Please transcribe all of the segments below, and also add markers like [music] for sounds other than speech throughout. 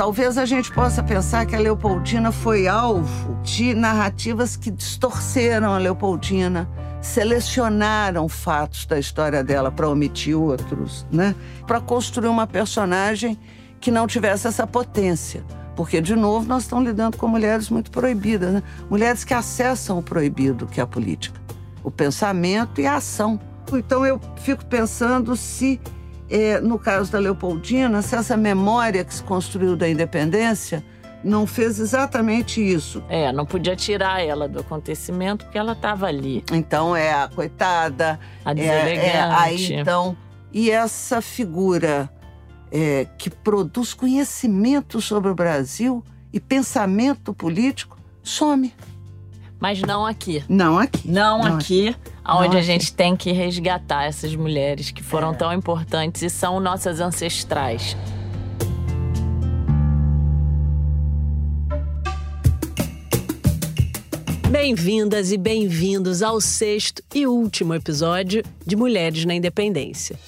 talvez a gente possa pensar que a Leopoldina foi alvo de narrativas que distorceram a Leopoldina, selecionaram fatos da história dela para omitir outros, né? Para construir uma personagem que não tivesse essa potência. Porque, de novo, nós estamos lidando com mulheres muito proibidas, né? mulheres que acessam o proibido, que é a política, o pensamento e a ação. Então, eu fico pensando se, é, no caso da Leopoldina, se essa memória que se construiu da independência não fez exatamente isso. É, não podia tirar ela do acontecimento porque ela estava ali. Então, é a coitada. A deselegante. É, é, aí, então, e essa figura é, que produz conhecimento sobre o Brasil e pensamento político some. Mas não aqui. Não aqui. Não, não aqui, aqui, onde a gente tem que resgatar essas mulheres que foram é. tão importantes e são nossas ancestrais. Bem-vindas e bem-vindos ao sexto e último episódio de Mulheres na Independência.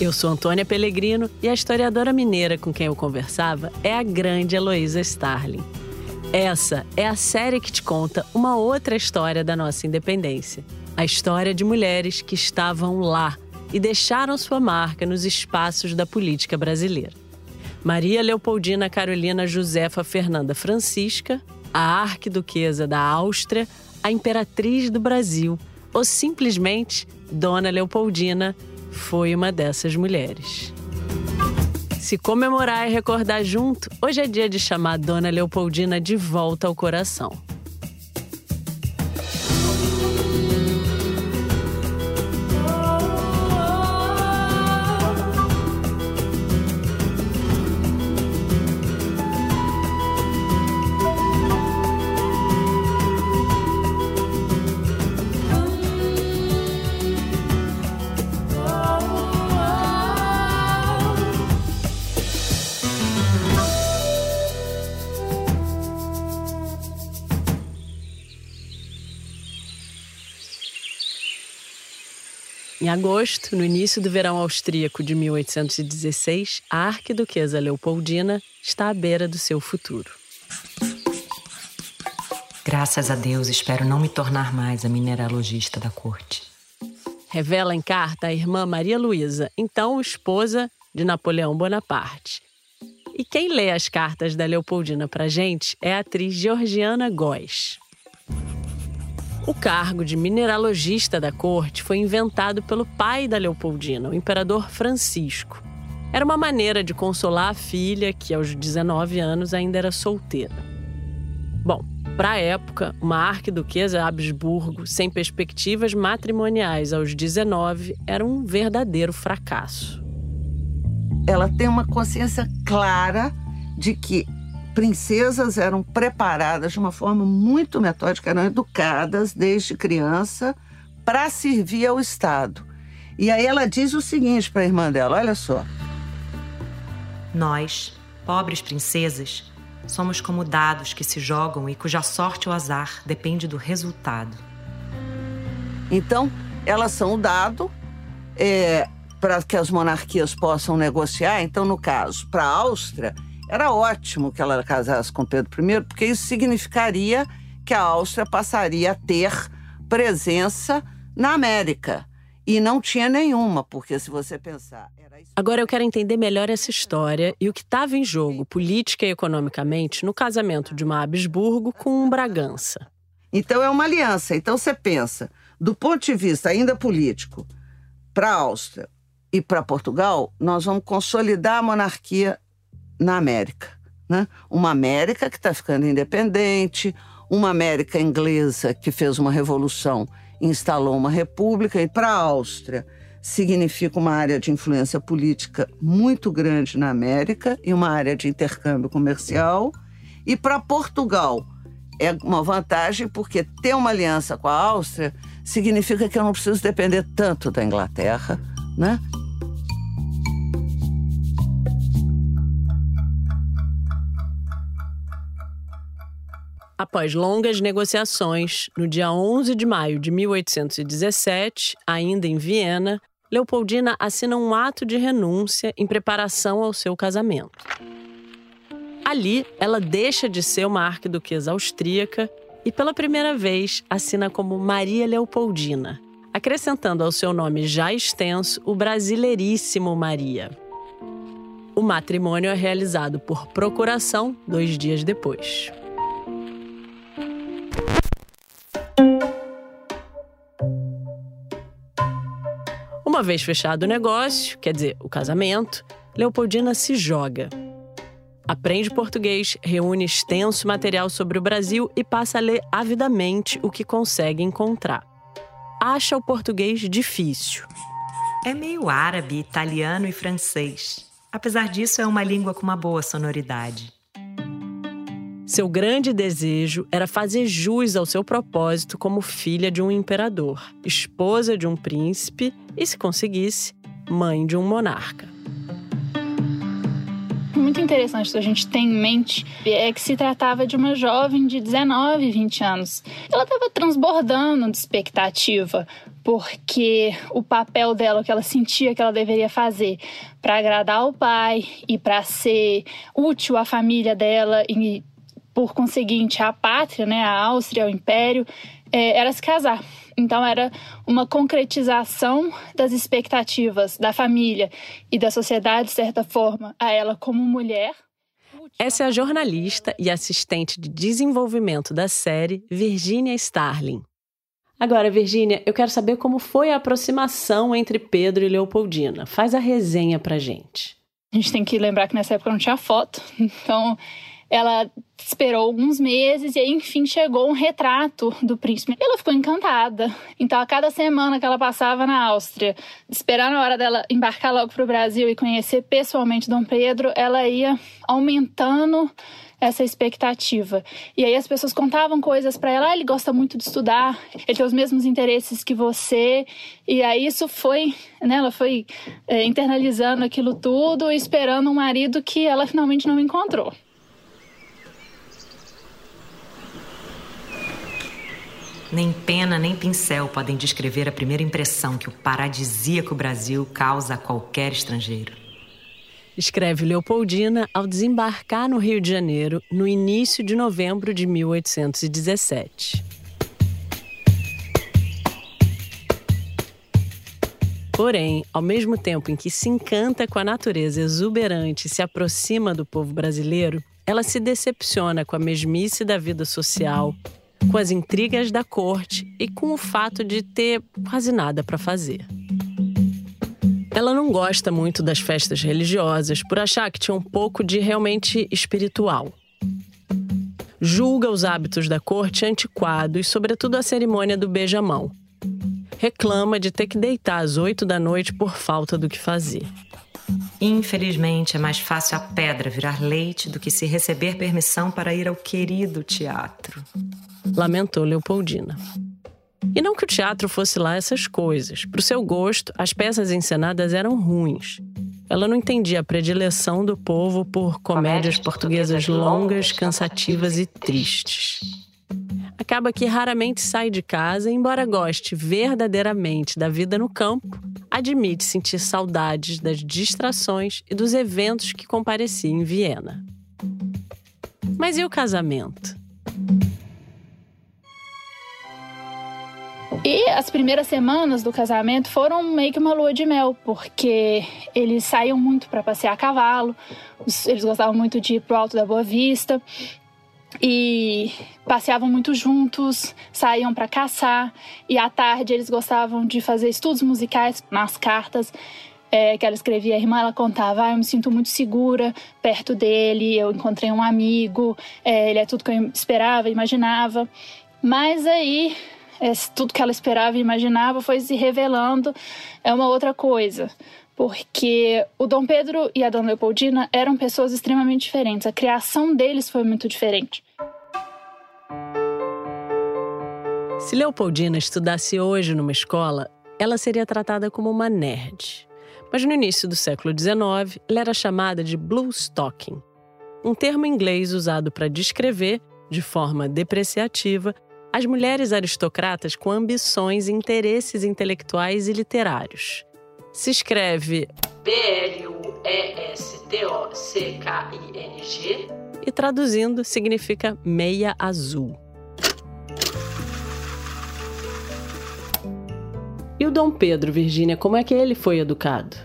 Eu sou Antônia Pellegrino e a historiadora mineira com quem eu conversava é a grande Heloísa Starling. Essa é a série que te conta uma outra história da nossa independência. A história de mulheres que estavam lá e deixaram sua marca nos espaços da política brasileira. Maria Leopoldina Carolina Josefa Fernanda Francisca, a arquiduquesa da Áustria, a imperatriz do Brasil, ou simplesmente Dona Leopoldina foi uma dessas mulheres. Se comemorar e recordar junto, hoje é dia de chamar a Dona Leopoldina de volta ao coração. Agosto, no início do verão austríaco de 1816, a arquiduquesa Leopoldina está à beira do seu futuro. Graças a Deus, espero não me tornar mais a mineralogista da corte. Revela em carta a irmã Maria Luísa, então esposa de Napoleão Bonaparte. E quem lê as cartas da Leopoldina pra gente é a atriz Georgiana Góes. O cargo de mineralogista da corte foi inventado pelo pai da Leopoldina, o imperador Francisco. Era uma maneira de consolar a filha, que aos 19 anos ainda era solteira. Bom, para a época, uma arquiduquesa Habsburgo sem perspectivas matrimoniais aos 19 era um verdadeiro fracasso. Ela tem uma consciência clara de que princesas eram preparadas de uma forma muito metódica, eram educadas desde criança para servir ao Estado. E aí ela diz o seguinte para a irmã dela: olha só. Nós, pobres princesas, somos como dados que se jogam e cuja sorte ou azar depende do resultado. Então, elas são o dado é, para que as monarquias possam negociar. Então, no caso, para a Áustria, era ótimo que ela casasse com Pedro I, porque isso significaria que a Áustria passaria a ter presença na América. E não tinha nenhuma, porque se você pensar. Agora eu quero entender melhor essa história e o que estava em jogo, política e economicamente, no casamento de uma Habsburgo com um Bragança. Então é uma aliança. Então você pensa, do ponto de vista ainda político, para a Áustria e para Portugal, nós vamos consolidar a monarquia na América. Né? Uma América que está ficando independente, uma América inglesa que fez uma revolução instalou uma república, e para a Áustria significa uma área de influência política muito grande na América e uma área de intercâmbio comercial. E para Portugal é uma vantagem porque ter uma aliança com a Áustria significa que eu não preciso depender tanto da Inglaterra, né? Após longas negociações, no dia 11 de maio de 1817, ainda em Viena, Leopoldina assina um ato de renúncia em preparação ao seu casamento. Ali, ela deixa de ser uma arquiduquesa austríaca e, pela primeira vez, assina como Maria Leopoldina, acrescentando ao seu nome já extenso o brasileiríssimo Maria. O matrimônio é realizado por procuração dois dias depois. Uma vez fechado o negócio, quer dizer, o casamento, Leopoldina se joga. Aprende português, reúne extenso material sobre o Brasil e passa a ler avidamente o que consegue encontrar. Acha o português difícil. É meio árabe, italiano e francês. Apesar disso, é uma língua com uma boa sonoridade. Seu grande desejo era fazer jus ao seu propósito como filha de um imperador, esposa de um príncipe e, se conseguisse, mãe de um monarca muito interessante a gente ter em mente é que se tratava de uma jovem de 19, 20 anos. Ela estava transbordando de expectativa, porque o papel dela, o que ela sentia que ela deveria fazer para agradar o pai e para ser útil à família dela e, por conseguinte, à pátria, né, a Áustria, ao Império, é, era se casar. Então, era uma concretização das expectativas da família e da sociedade, de certa forma, a ela como mulher. Essa é a jornalista e assistente de desenvolvimento da série, Virginia Starling. Agora, Virginia, eu quero saber como foi a aproximação entre Pedro e Leopoldina. Faz a resenha pra gente. A gente tem que lembrar que nessa época não tinha foto, [laughs] então ela esperou alguns meses e aí, enfim, chegou um retrato do príncipe. Ela ficou encantada. Então, a cada semana que ela passava na Áustria, esperar na hora dela embarcar logo para o Brasil e conhecer pessoalmente Dom Pedro, ela ia aumentando essa expectativa. E aí as pessoas contavam coisas para ela, ah, ele gosta muito de estudar, ele tem os mesmos interesses que você. E aí isso foi, né, ela foi é, internalizando aquilo tudo, esperando um marido que ela finalmente não encontrou. Nem pena nem pincel podem descrever a primeira impressão que o paradisíaco Brasil causa a qualquer estrangeiro. Escreve Leopoldina ao desembarcar no Rio de Janeiro no início de novembro de 1817. Porém, ao mesmo tempo em que se encanta com a natureza exuberante e se aproxima do povo brasileiro, ela se decepciona com a mesmice da vida social, com as intrigas da corte e com o fato de ter quase nada para fazer. Ela não gosta muito das festas religiosas por achar que tinha um pouco de realmente espiritual. Julga os hábitos da corte antiquados, sobretudo a cerimônia do beijamão. Reclama de ter que deitar às oito da noite por falta do que fazer. Infelizmente, é mais fácil a pedra virar leite do que se receber permissão para ir ao querido teatro lamentou Leopoldina. E não que o teatro fosse lá essas coisas. Para o seu gosto, as peças encenadas eram ruins. Ela não entendia a predileção do povo por comédias portuguesas longas, cansativas e tristes. Acaba que raramente sai de casa, embora goste verdadeiramente da vida no campo, admite sentir saudades das distrações e dos eventos que comparecia em Viena. Mas e o casamento? E as primeiras semanas do casamento foram meio que uma lua de mel, porque eles saíam muito para passear a cavalo, eles gostavam muito de ir pro Alto da Boa Vista e passeavam muito juntos, saíam para caçar e à tarde eles gostavam de fazer estudos musicais nas cartas é, que ela escrevia. A irmã ela contava: ah, eu me sinto muito segura perto dele, eu encontrei um amigo, é, ele é tudo que eu esperava, imaginava. Mas aí é, tudo que ela esperava e imaginava foi se revelando é uma outra coisa. Porque o Dom Pedro e a Dona Leopoldina eram pessoas extremamente diferentes. A criação deles foi muito diferente. Se Leopoldina estudasse hoje numa escola, ela seria tratada como uma nerd. Mas no início do século XIX, ela era chamada de blue stocking, um termo inglês usado para descrever, de forma depreciativa, as mulheres aristocratas com ambições e interesses intelectuais e literários. Se escreve B-L-U-E-S-T-O-C-K-I-N-G e traduzindo significa meia azul. E o Dom Pedro, Virgínia, como é que ele foi educado?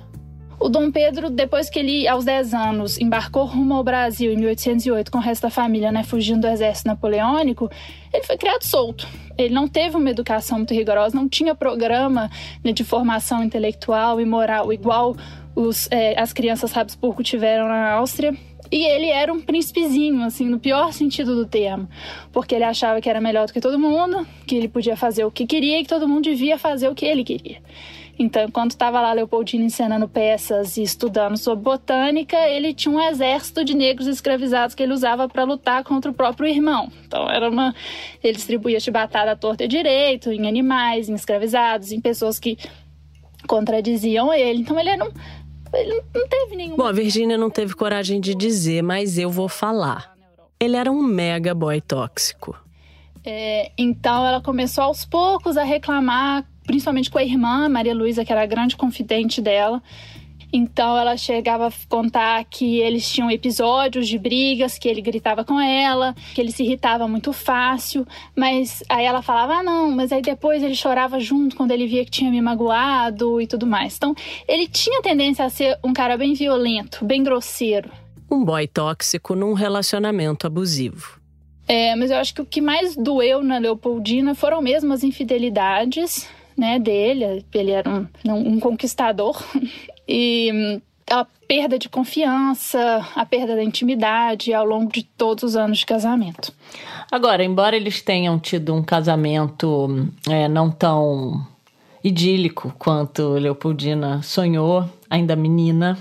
O Dom Pedro, depois que ele, aos 10 anos, embarcou rumo ao Brasil em 1808 com o resto da família, né, fugindo do exército napoleônico, ele foi criado solto. Ele não teve uma educação muito rigorosa, não tinha programa né, de formação intelectual e moral igual os, é, as crianças Habsburgo tiveram na Áustria. E ele era um príncipezinho, assim, no pior sentido do termo. Porque ele achava que era melhor do que todo mundo, que ele podia fazer o que queria e que todo mundo devia fazer o que ele queria. Então, enquanto estava lá Leopoldino ensinando peças e estudando sobre botânica, ele tinha um exército de negros escravizados que ele usava para lutar contra o próprio irmão. Então, era uma. Ele distribuía chibatada à torta e direito em animais, em escravizados, em pessoas que contradiziam ele. Então, ele era um ele não teve nenhum. Bom, a Virgínia não teve coragem de dizer, mas eu vou falar. Ele era um mega boy tóxico. É, então ela começou aos poucos a reclamar, principalmente com a irmã, Maria Luísa, que era a grande confidente dela. Então ela chegava a contar que eles tinham episódios de brigas, que ele gritava com ela, que ele se irritava muito fácil, mas aí ela falava: "Ah, não", mas aí depois ele chorava junto quando ele via que tinha me magoado e tudo mais. Então, ele tinha tendência a ser um cara bem violento, bem grosseiro. Um boy tóxico num relacionamento abusivo. É, mas eu acho que o que mais doeu na Leopoldina foram mesmo as infidelidades, né, dele. Ele era um, um conquistador [laughs] e hum, a perda de confiança, a perda da intimidade ao longo de todos os anos de casamento. Agora, embora eles tenham tido um casamento é, não tão idílico quanto Leopoldina sonhou, ainda menina,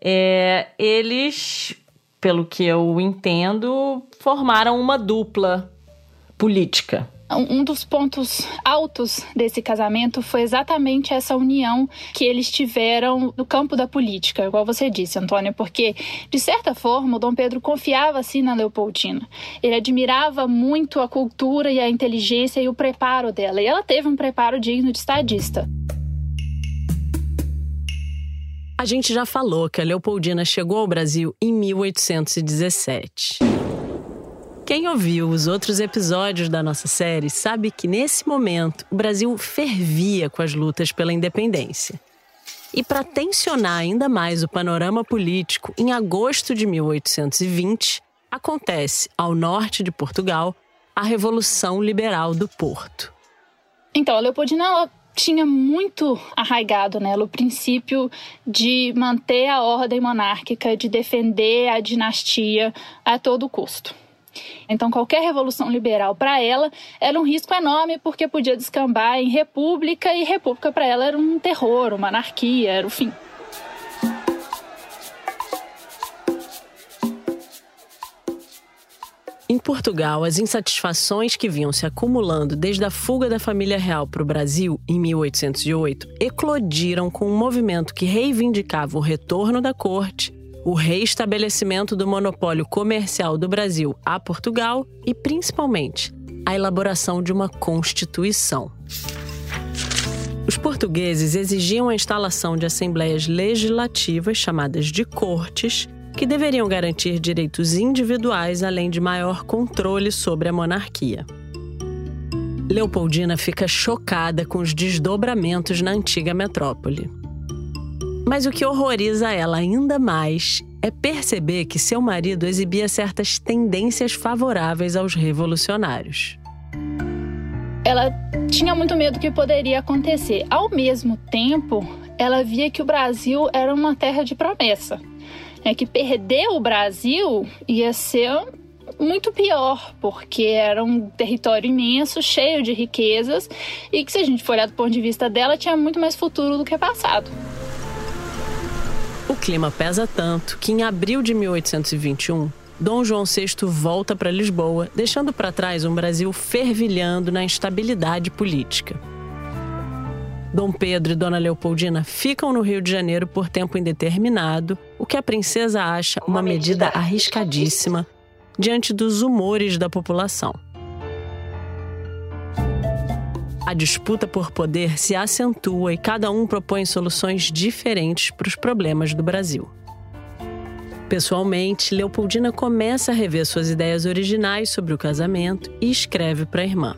é, eles, pelo que eu entendo, formaram uma dupla política. Um dos pontos altos desse casamento foi exatamente essa união que eles tiveram no campo da política, igual você disse, Antônia, porque, de certa forma, o Dom Pedro confiava assim na Leopoldina. Ele admirava muito a cultura e a inteligência e o preparo dela, e ela teve um preparo digno de estadista. A gente já falou que a Leopoldina chegou ao Brasil em 1817. Quem ouviu os outros episódios da nossa série sabe que nesse momento o Brasil fervia com as lutas pela independência. E para tensionar ainda mais o panorama político, em agosto de 1820, acontece, ao norte de Portugal, a Revolução Liberal do Porto. Então, a Leopoldina tinha muito arraigado nela o princípio de manter a ordem monárquica, de defender a dinastia a todo custo. Então, qualquer revolução liberal para ela era um risco enorme, porque podia descambar em república, e república para ela era um terror, uma anarquia, era o fim. Em Portugal, as insatisfações que vinham se acumulando desde a fuga da família real para o Brasil em 1808 eclodiram com um movimento que reivindicava o retorno da corte o reestabelecimento do monopólio comercial do Brasil a Portugal e, principalmente, a elaboração de uma Constituição. Os portugueses exigiam a instalação de assembleias legislativas, chamadas de cortes, que deveriam garantir direitos individuais além de maior controle sobre a monarquia. Leopoldina fica chocada com os desdobramentos na antiga metrópole. Mas o que horroriza ela ainda mais é perceber que seu marido exibia certas tendências favoráveis aos revolucionários. Ela tinha muito medo do que poderia acontecer. Ao mesmo tempo, ela via que o Brasil era uma terra de promessa. É que perder o Brasil ia ser muito pior, porque era um território imenso, cheio de riquezas, e que, se a gente for olhar do ponto de vista dela, tinha muito mais futuro do que passado. O clima pesa tanto que, em abril de 1821, Dom João VI volta para Lisboa, deixando para trás um Brasil fervilhando na instabilidade política. Dom Pedro e Dona Leopoldina ficam no Rio de Janeiro por tempo indeterminado, o que a princesa acha uma medida arriscadíssima diante dos humores da população. A disputa por poder se acentua e cada um propõe soluções diferentes para os problemas do Brasil. Pessoalmente, Leopoldina começa a rever suas ideias originais sobre o casamento e escreve para a irmã.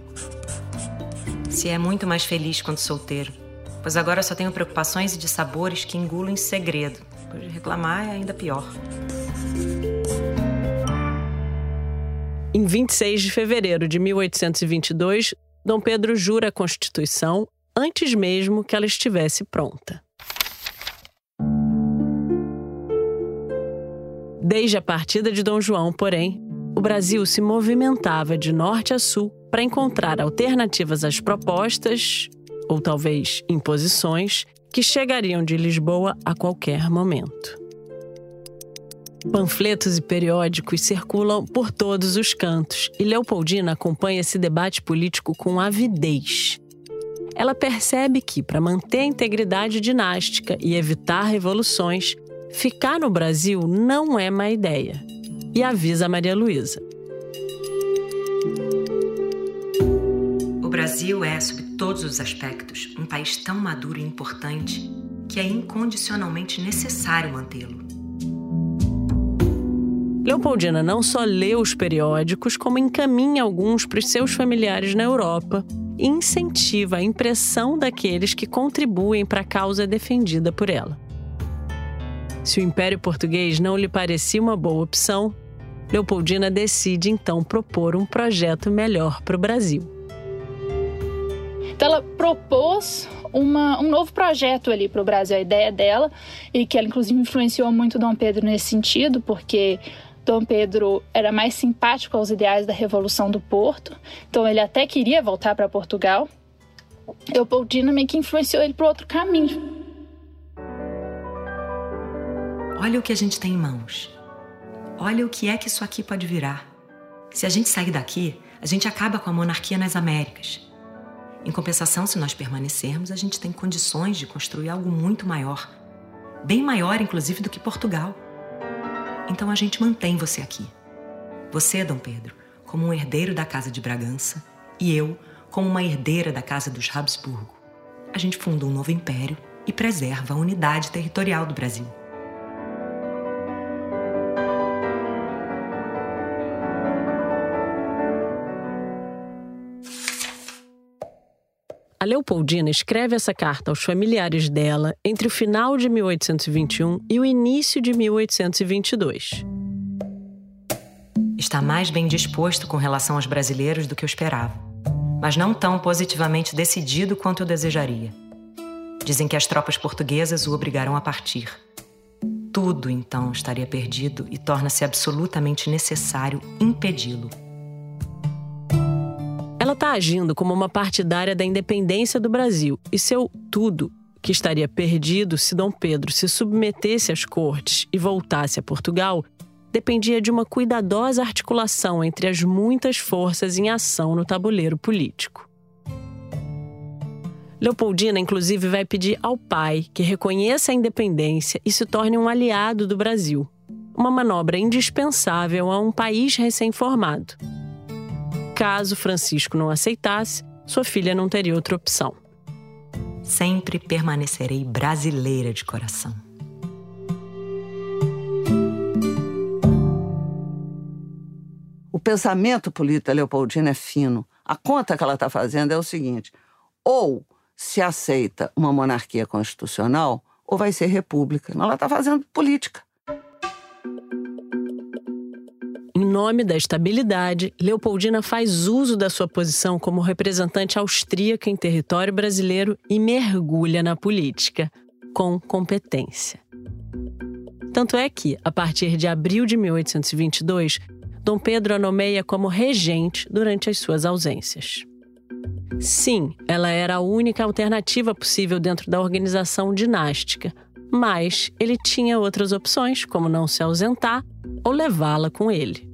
Se é muito mais feliz quando solteiro, pois agora só tenho preocupações e de sabores que engulo em segredo, pois reclamar é ainda pior. Em 26 de fevereiro de 1822, Dom Pedro jura a Constituição antes mesmo que ela estivesse pronta. Desde a partida de Dom João, porém, o Brasil se movimentava de norte a sul para encontrar alternativas às propostas, ou talvez imposições, que chegariam de Lisboa a qualquer momento. Panfletos e periódicos circulam por todos os cantos e Leopoldina acompanha esse debate político com avidez. Ela percebe que, para manter a integridade dinástica e evitar revoluções, Ficar no Brasil não é má ideia. E avisa Maria Luísa. O Brasil é, sob todos os aspectos, um país tão maduro e importante que é incondicionalmente necessário mantê-lo. Leopoldina não só lê os periódicos, como encaminha alguns para os seus familiares na Europa e incentiva a impressão daqueles que contribuem para a causa defendida por ela. Se o Império Português não lhe parecia uma boa opção, Leopoldina decide então propor um projeto melhor para o Brasil. Então ela propôs uma, um novo projeto ali para o Brasil, a ideia dela, e que ela inclusive influenciou muito Dom Pedro nesse sentido, porque Dom Pedro era mais simpático aos ideais da Revolução do Porto, então ele até queria voltar para Portugal. Leopoldina meio que influenciou ele para outro caminho. Olha o que a gente tem em mãos. Olha o que é que isso aqui pode virar. Se a gente sair daqui, a gente acaba com a monarquia nas Américas. Em compensação, se nós permanecermos, a gente tem condições de construir algo muito maior. Bem maior, inclusive, do que Portugal. Então a gente mantém você aqui. Você, Dom Pedro, como um herdeiro da Casa de Bragança, e eu, como uma herdeira da Casa dos Habsburgo. A gente funda um novo império e preserva a unidade territorial do Brasil. Leopoldina escreve essa carta aos familiares dela entre o final de 1821 e o início de 1822. Está mais bem disposto com relação aos brasileiros do que eu esperava, mas não tão positivamente decidido quanto eu desejaria. Dizem que as tropas portuguesas o obrigaram a partir. Tudo então estaria perdido e torna-se absolutamente necessário impedi-lo. Ela está agindo como uma partidária da independência do Brasil e seu tudo, que estaria perdido se Dom Pedro se submetesse às cortes e voltasse a Portugal, dependia de uma cuidadosa articulação entre as muitas forças em ação no tabuleiro político. Leopoldina, inclusive, vai pedir ao pai que reconheça a independência e se torne um aliado do Brasil, uma manobra indispensável a um país recém-formado. Caso Francisco não aceitasse, sua filha não teria outra opção. Sempre permanecerei brasileira de coração. O pensamento político da Leopoldina é fino. A conta que ela está fazendo é o seguinte: ou se aceita uma monarquia constitucional, ou vai ser república. Ela está fazendo política. Em nome da estabilidade, Leopoldina faz uso da sua posição como representante austríaca em território brasileiro e mergulha na política, com competência. Tanto é que, a partir de abril de 1822, Dom Pedro a nomeia como regente durante as suas ausências. Sim, ela era a única alternativa possível dentro da organização dinástica, mas ele tinha outras opções, como não se ausentar ou levá-la com ele.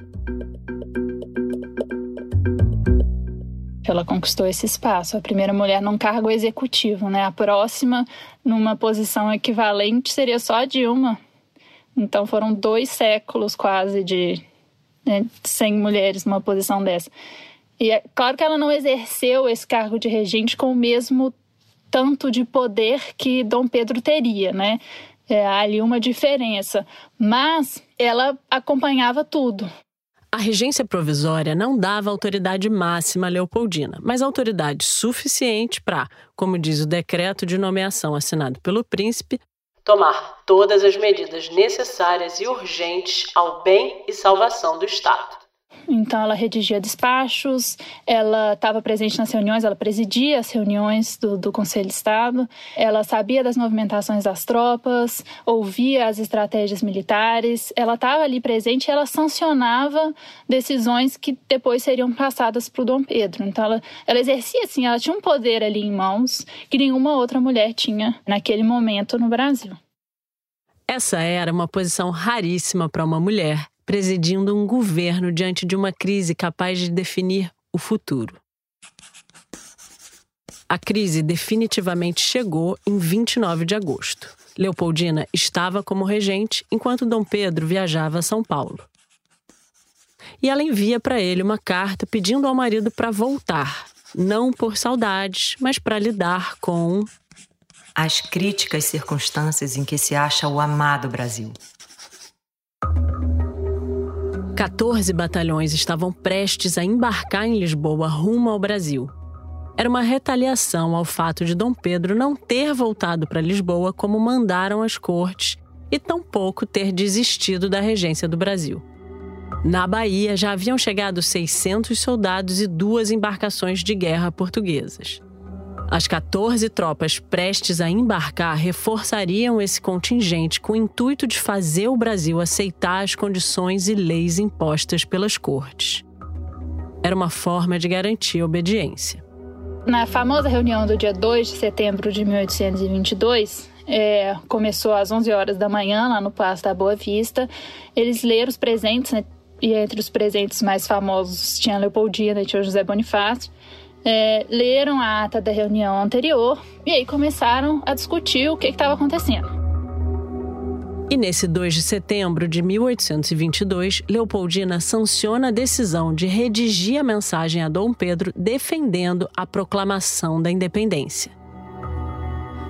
Ela conquistou esse espaço, a primeira mulher num cargo executivo, né? A próxima, numa posição equivalente, seria só a Dilma. Então foram dois séculos quase de né, sem mulheres numa posição dessa. E é claro que ela não exerceu esse cargo de regente com o mesmo tanto de poder que Dom Pedro teria, né? É, há ali uma diferença, mas ela acompanhava tudo. A regência provisória não dava autoridade máxima a Leopoldina, mas autoridade suficiente para, como diz o decreto de nomeação assinado pelo príncipe, tomar todas as medidas necessárias e urgentes ao bem e salvação do Estado. Então, ela redigia despachos, ela estava presente nas reuniões, ela presidia as reuniões do, do, Conselho de Estado, ela sabia das movimentações das tropas, ouvia as estratégias militares, ela estava ali presente e ela sancionava decisões que depois seriam passadas para o Dom Pedro. Então, ela, ela exercia, assim, ela tinha um poder ali em mãos que nenhuma outra mulher tinha naquele momento no Brasil. Essa era uma posição raríssima para uma mulher presidindo um governo diante de uma crise capaz de definir o futuro. A crise definitivamente chegou em 29 de agosto. Leopoldina estava como regente enquanto Dom Pedro viajava a São Paulo. E ela envia para ele uma carta pedindo ao marido para voltar, não por saudades, mas para lidar com as críticas circunstâncias em que se acha o amado Brasil. 14 batalhões estavam prestes a embarcar em Lisboa rumo ao Brasil. Era uma retaliação ao fato de Dom Pedro não ter voltado para Lisboa como mandaram as cortes e tampouco ter desistido da regência do Brasil. Na Bahia já haviam chegado 600 soldados e duas embarcações de guerra portuguesas. As 14 tropas prestes a embarcar reforçariam esse contingente com o intuito de fazer o Brasil aceitar as condições e leis impostas pelas cortes. Era uma forma de garantir obediência. Na famosa reunião do dia 2 de setembro de 1822, é, começou às 11 horas da manhã, lá no Paço da Boa Vista. Eles leram os presentes, né? e entre os presentes mais famosos tinha Leopoldina e tinha José Bonifácio é, leram a ata da reunião anterior e aí começaram a discutir o que estava acontecendo. E nesse 2 de setembro de 1822, Leopoldina sanciona a decisão de redigir a mensagem a Dom Pedro defendendo a proclamação da independência.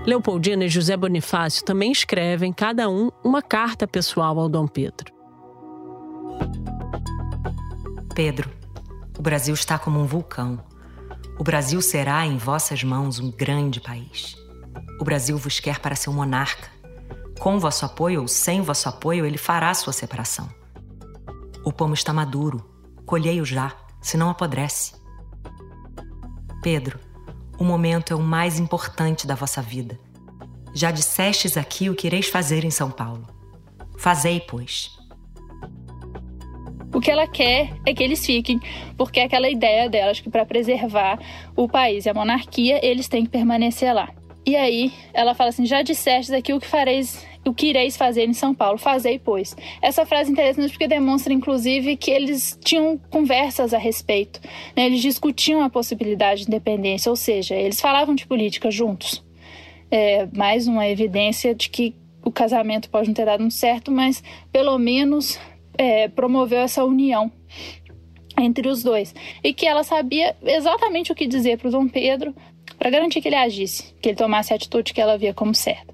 Leopoldina e José Bonifácio também escrevem, cada um, uma carta pessoal ao Dom Pedro. Pedro, o Brasil está como um vulcão. O Brasil será em vossas mãos um grande país. O Brasil vos quer para seu monarca. Com vosso apoio ou sem vosso apoio, ele fará sua separação. O pomo está maduro, colhei-o já, senão apodrece. Pedro, o momento é o mais importante da vossa vida. Já dissestes aqui o que ireis fazer em São Paulo. Fazei, pois. Que ela quer é que eles fiquem, porque é aquela ideia delas que para preservar o país e a monarquia, eles têm que permanecer lá. E aí ela fala assim: já disseste aqui o que fareis o que ireis fazer em São Paulo, fazei, pois. Essa frase é interessante porque demonstra, inclusive, que eles tinham conversas a respeito. Né? Eles discutiam a possibilidade de independência, ou seja, eles falavam de política juntos. É mais uma evidência de que o casamento pode não ter dado muito certo, mas pelo menos é, promoveu essa união entre os dois e que ela sabia exatamente o que dizer para o Dom Pedro para garantir que ele agisse, que ele tomasse a atitude que ela via como certa.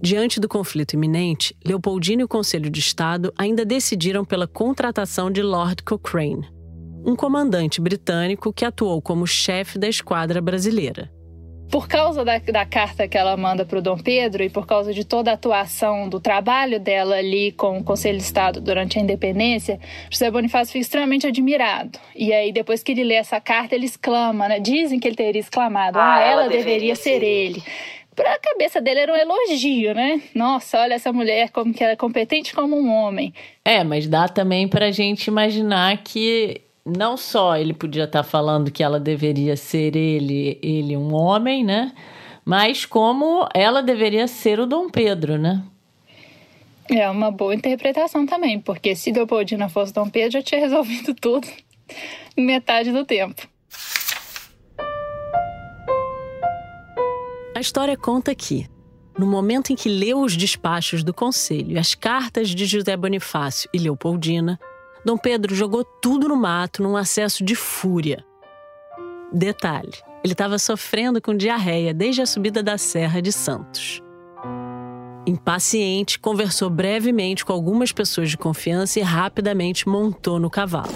Diante do conflito iminente, Leopoldino e o Conselho de Estado ainda decidiram pela contratação de Lord Cochrane, um comandante britânico que atuou como chefe da esquadra brasileira por causa da, da carta que ela manda para o Dom Pedro e por causa de toda a atuação do trabalho dela ali com o Conselho de Estado durante a independência, José Bonifácio fica extremamente admirado. E aí, depois que ele lê essa carta, ele exclama, né? Dizem que ele teria exclamado: Ah, ah ela, ela, deveria, deveria ser ele. ele. Para a cabeça dele era um elogio, né? Nossa, olha essa mulher como que ela é competente como um homem. É, mas dá também para a gente imaginar que não só ele podia estar falando que ela deveria ser ele, ele um homem, né? Mas como ela deveria ser o Dom Pedro, né? É uma boa interpretação também, porque se Leopoldina fosse Dom Pedro, já tinha resolvido [laughs] tudo em metade do tempo. A história conta que, no momento em que leu os despachos do conselho e as cartas de José Bonifácio e Leopoldina, Dom Pedro jogou tudo no mato num acesso de fúria. Detalhe: ele estava sofrendo com diarreia desde a subida da Serra de Santos. Impaciente, conversou brevemente com algumas pessoas de confiança e rapidamente montou no cavalo.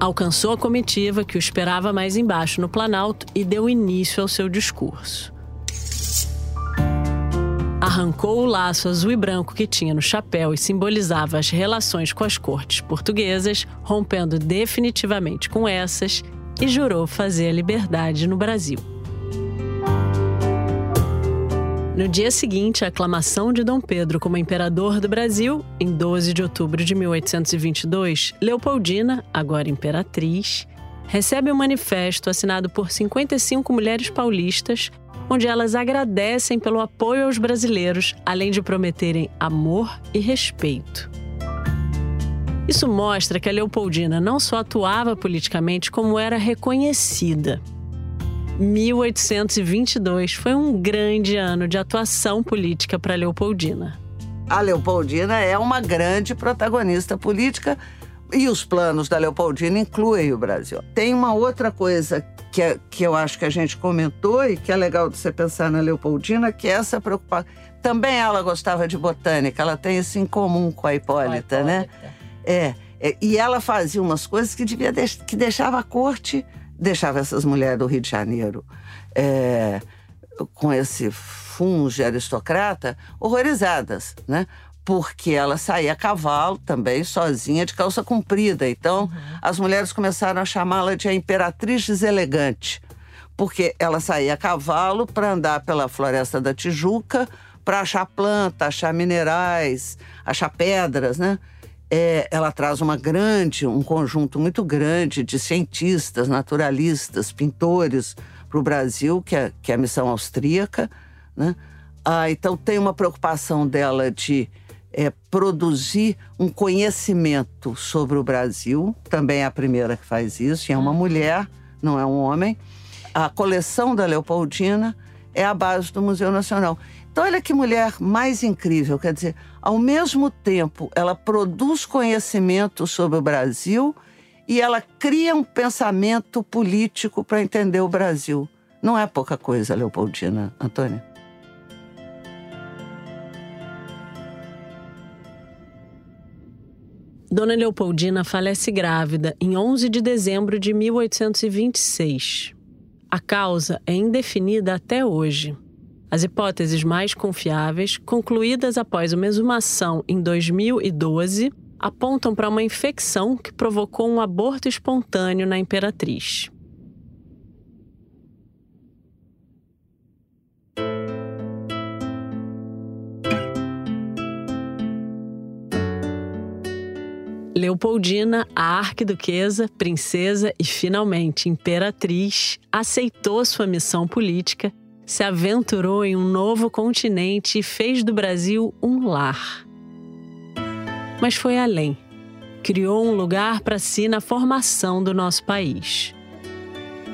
Alcançou a comitiva que o esperava mais embaixo no Planalto e deu início ao seu discurso. Arrancou o laço azul e branco que tinha no chapéu e simbolizava as relações com as cortes portuguesas, rompendo definitivamente com essas, e jurou fazer a liberdade no Brasil. No dia seguinte à aclamação de Dom Pedro como imperador do Brasil, em 12 de outubro de 1822, Leopoldina, agora imperatriz, recebe um manifesto assinado por 55 mulheres paulistas, onde elas agradecem pelo apoio aos brasileiros, além de prometerem amor e respeito. Isso mostra que a Leopoldina não só atuava politicamente, como era reconhecida. 1822 foi um grande ano de atuação política para Leopoldina. A Leopoldina é uma grande protagonista política e os planos da Leopoldina incluem o Brasil. Tem uma outra coisa que, é, que eu acho que a gente comentou e que é legal de você pensar na Leopoldina, que é essa preocupação. Também ela gostava de botânica, ela tem isso em comum com a Hipólita, a Hipólita. né? É, é, e ela fazia umas coisas que, devia que deixava a corte deixava essas mulheres do Rio de Janeiro é, com esse funge aristocrata horrorizadas, né? Porque ela saía a cavalo também, sozinha, de calça comprida. Então, uhum. as mulheres começaram a chamá-la de a imperatriz deselegante, porque ela saía a cavalo para andar pela floresta da Tijuca, para achar planta, achar minerais, achar pedras, né? é, ela traz uma grande, um conjunto muito grande de cientistas, naturalistas, pintores para o Brasil, que é, que é a missão austríaca. Né? Ah, então tem uma preocupação dela de é, produzir um conhecimento sobre o Brasil. Também é a primeira que faz isso, e é uma mulher, não é um homem. A coleção da Leopoldina é a base do Museu Nacional. Então, olha que mulher mais incrível. Quer dizer, ao mesmo tempo, ela produz conhecimento sobre o Brasil e ela cria um pensamento político para entender o Brasil. Não é pouca coisa, Leopoldina, Antônia. Dona Leopoldina falece grávida em 11 de dezembro de 1826. A causa é indefinida até hoje. As hipóteses mais confiáveis, concluídas após uma exumação em 2012, apontam para uma infecção que provocou um aborto espontâneo na imperatriz. Leopoldina, a arquiduquesa, princesa e finalmente imperatriz, aceitou sua missão política se aventurou em um novo continente e fez do Brasil um lar. Mas foi além. Criou um lugar para si na formação do nosso país.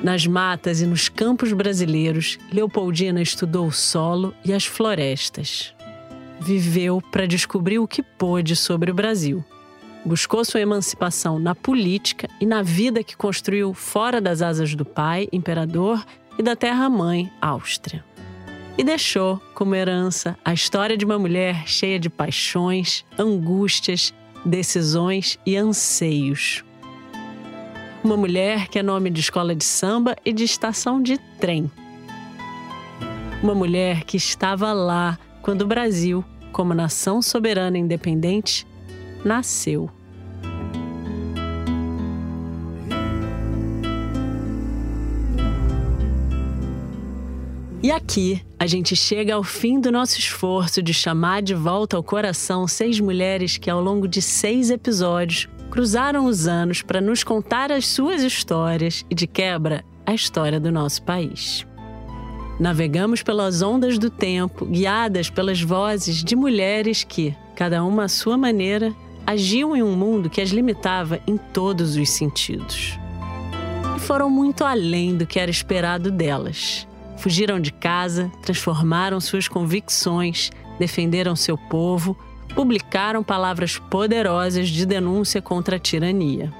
Nas matas e nos campos brasileiros, Leopoldina estudou o solo e as florestas. Viveu para descobrir o que pôde sobre o Brasil. Buscou sua emancipação na política e na vida que construiu fora das asas do pai, imperador, e da terra-mãe, Áustria. E deixou como herança a história de uma mulher cheia de paixões, angústias, decisões e anseios. Uma mulher que é nome de escola de samba e de estação de trem. Uma mulher que estava lá quando o Brasil, como nação soberana e independente, nasceu. E aqui a gente chega ao fim do nosso esforço de chamar de volta ao coração seis mulheres que, ao longo de seis episódios, cruzaram os anos para nos contar as suas histórias e, de quebra, a história do nosso país. Navegamos pelas ondas do tempo, guiadas pelas vozes de mulheres que, cada uma à sua maneira, agiam em um mundo que as limitava em todos os sentidos. E foram muito além do que era esperado delas Fugiram de casa, transformaram suas convicções, defenderam seu povo, publicaram palavras poderosas de denúncia contra a tirania.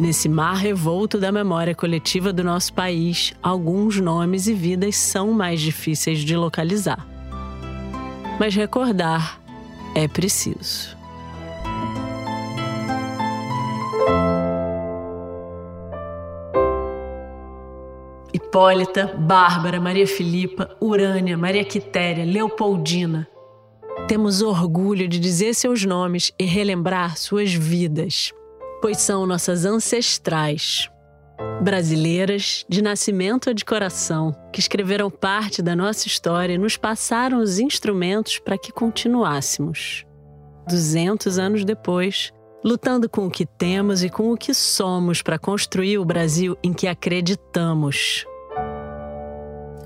Nesse mar revolto da memória coletiva do nosso país, alguns nomes e vidas são mais difíceis de localizar. Mas recordar é preciso. Hipólita, Bárbara, Maria Filipa, Urânia, Maria Quitéria, Leopoldina. Temos orgulho de dizer seus nomes e relembrar suas vidas pois são nossas ancestrais, brasileiras de nascimento ou de coração, que escreveram parte da nossa história e nos passaram os instrumentos para que continuássemos. 200 anos depois, lutando com o que temos e com o que somos para construir o Brasil em que acreditamos.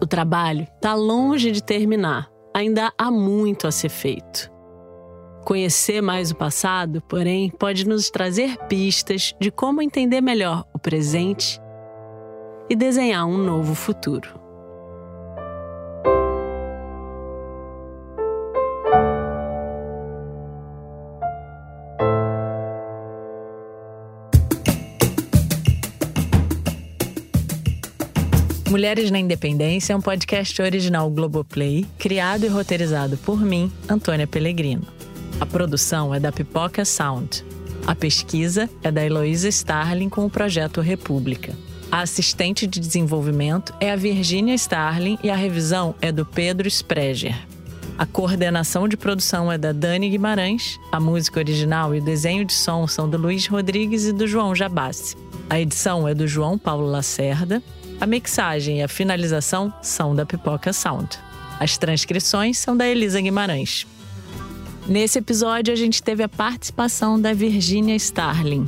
O trabalho está longe de terminar, ainda há muito a ser feito. Conhecer mais o passado, porém, pode nos trazer pistas de como entender melhor o presente e desenhar um novo futuro. Mulheres na Independência é um podcast original Globoplay, criado e roteirizado por mim, Antônia Pellegrino. A produção é da Pipoca Sound. A pesquisa é da Heloísa Starling com o projeto República. A assistente de desenvolvimento é a Virginia Starling e a revisão é do Pedro Spreger. A coordenação de produção é da Dani Guimarães, a música original e o desenho de som são do Luiz Rodrigues e do João Jabassi. A edição é do João Paulo Lacerda. A mixagem e a finalização são da Pipoca Sound. As transcrições são da Elisa Guimarães. Nesse episódio, a gente teve a participação da Virginia Starling.